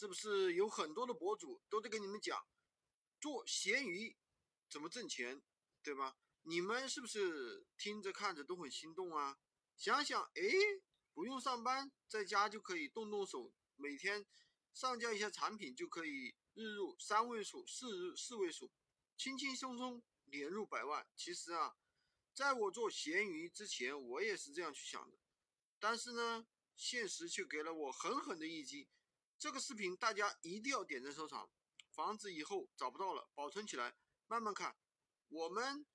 是不是有很多的博主都在跟你们讲做闲鱼怎么挣钱，对吧？你们是不是听着看着都很心动啊？想想，哎，不用上班，在家就可以动动手，每天上架一下产品就可以日入三位数、四日四位数，轻轻松松年入百万。其实啊，在我做闲鱼之前，我也是这样去想的，但是呢，现实却给了我狠狠的一击。这个视频大家一定要点赞收藏，防止以后找不到了，保存起来慢慢看。我们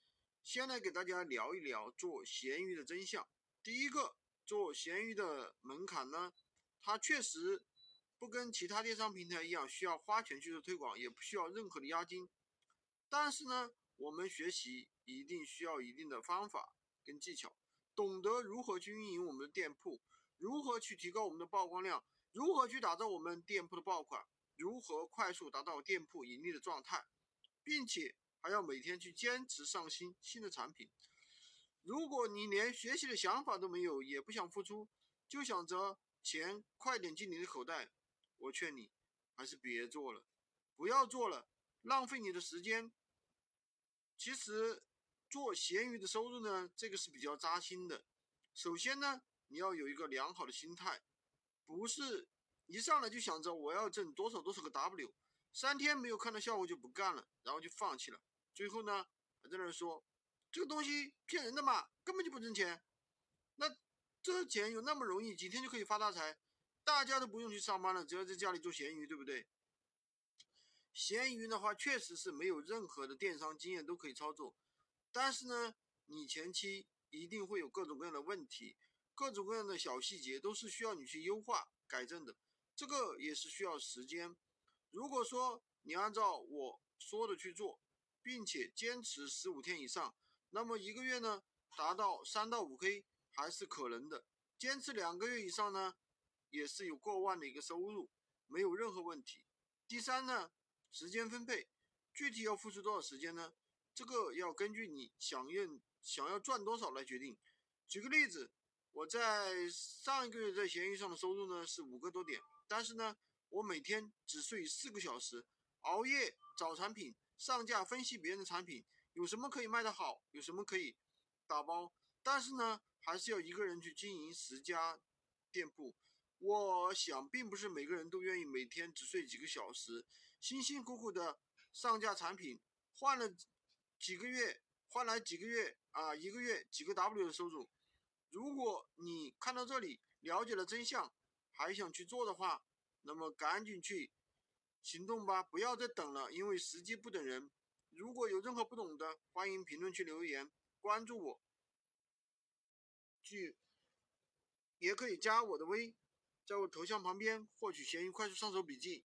先来给大家聊一聊做闲鱼的真相。第一个，做闲鱼的门槛呢，它确实不跟其他电商平台一样需要花钱去做推广，也不需要任何的押金。但是呢，我们学习一定需要一定的方法跟技巧，懂得如何去运营我们的店铺，如何去提高我们的曝光量。如何去打造我们店铺的爆款？如何快速达到店铺盈利的状态，并且还要每天去坚持上新新的产品。如果你连学习的想法都没有，也不想付出，就想着钱快点进你的口袋，我劝你还是别做了，不要做了，浪费你的时间。其实做闲鱼的收入呢，这个是比较扎心的。首先呢，你要有一个良好的心态。不是一上来就想着我要挣多少多少个 W，三天没有看到效果就不干了，然后就放弃了。最后呢，还在那说这个东西骗人的嘛，根本就不挣钱。那这钱有那么容易，几天就可以发大财？大家都不用去上班了，只要在家里做闲鱼，对不对？闲鱼的话，确实是没有任何的电商经验都可以操作，但是呢，你前期一定会有各种各样的问题。各种各样的小细节都是需要你去优化改正的，这个也是需要时间。如果说你按照我说的去做，并且坚持十五天以上，那么一个月呢达到三到五 K 还是可能的。坚持两个月以上呢，也是有过万的一个收入，没有任何问题。第三呢，时间分配，具体要付出多少时间呢？这个要根据你想要想要赚多少来决定。举个例子。我在上一个月在闲鱼上的收入呢是五个多点，但是呢，我每天只睡四个小时，熬夜找产品上架，分析别人的产品有什么可以卖得好，有什么可以打包，但是呢，还是要一个人去经营十家店铺。我想，并不是每个人都愿意每天只睡几个小时，辛辛苦苦的上架产品，换了几个月，换来几个月啊，一个月几个 W 的收入。如果你看到这里了解了真相，还想去做的话，那么赶紧去行动吧，不要再等了，因为时机不等人。如果有任何不懂的，欢迎评论区留言，关注我，去也可以加我的微，在我头像旁边获取闲鱼快速上手笔记。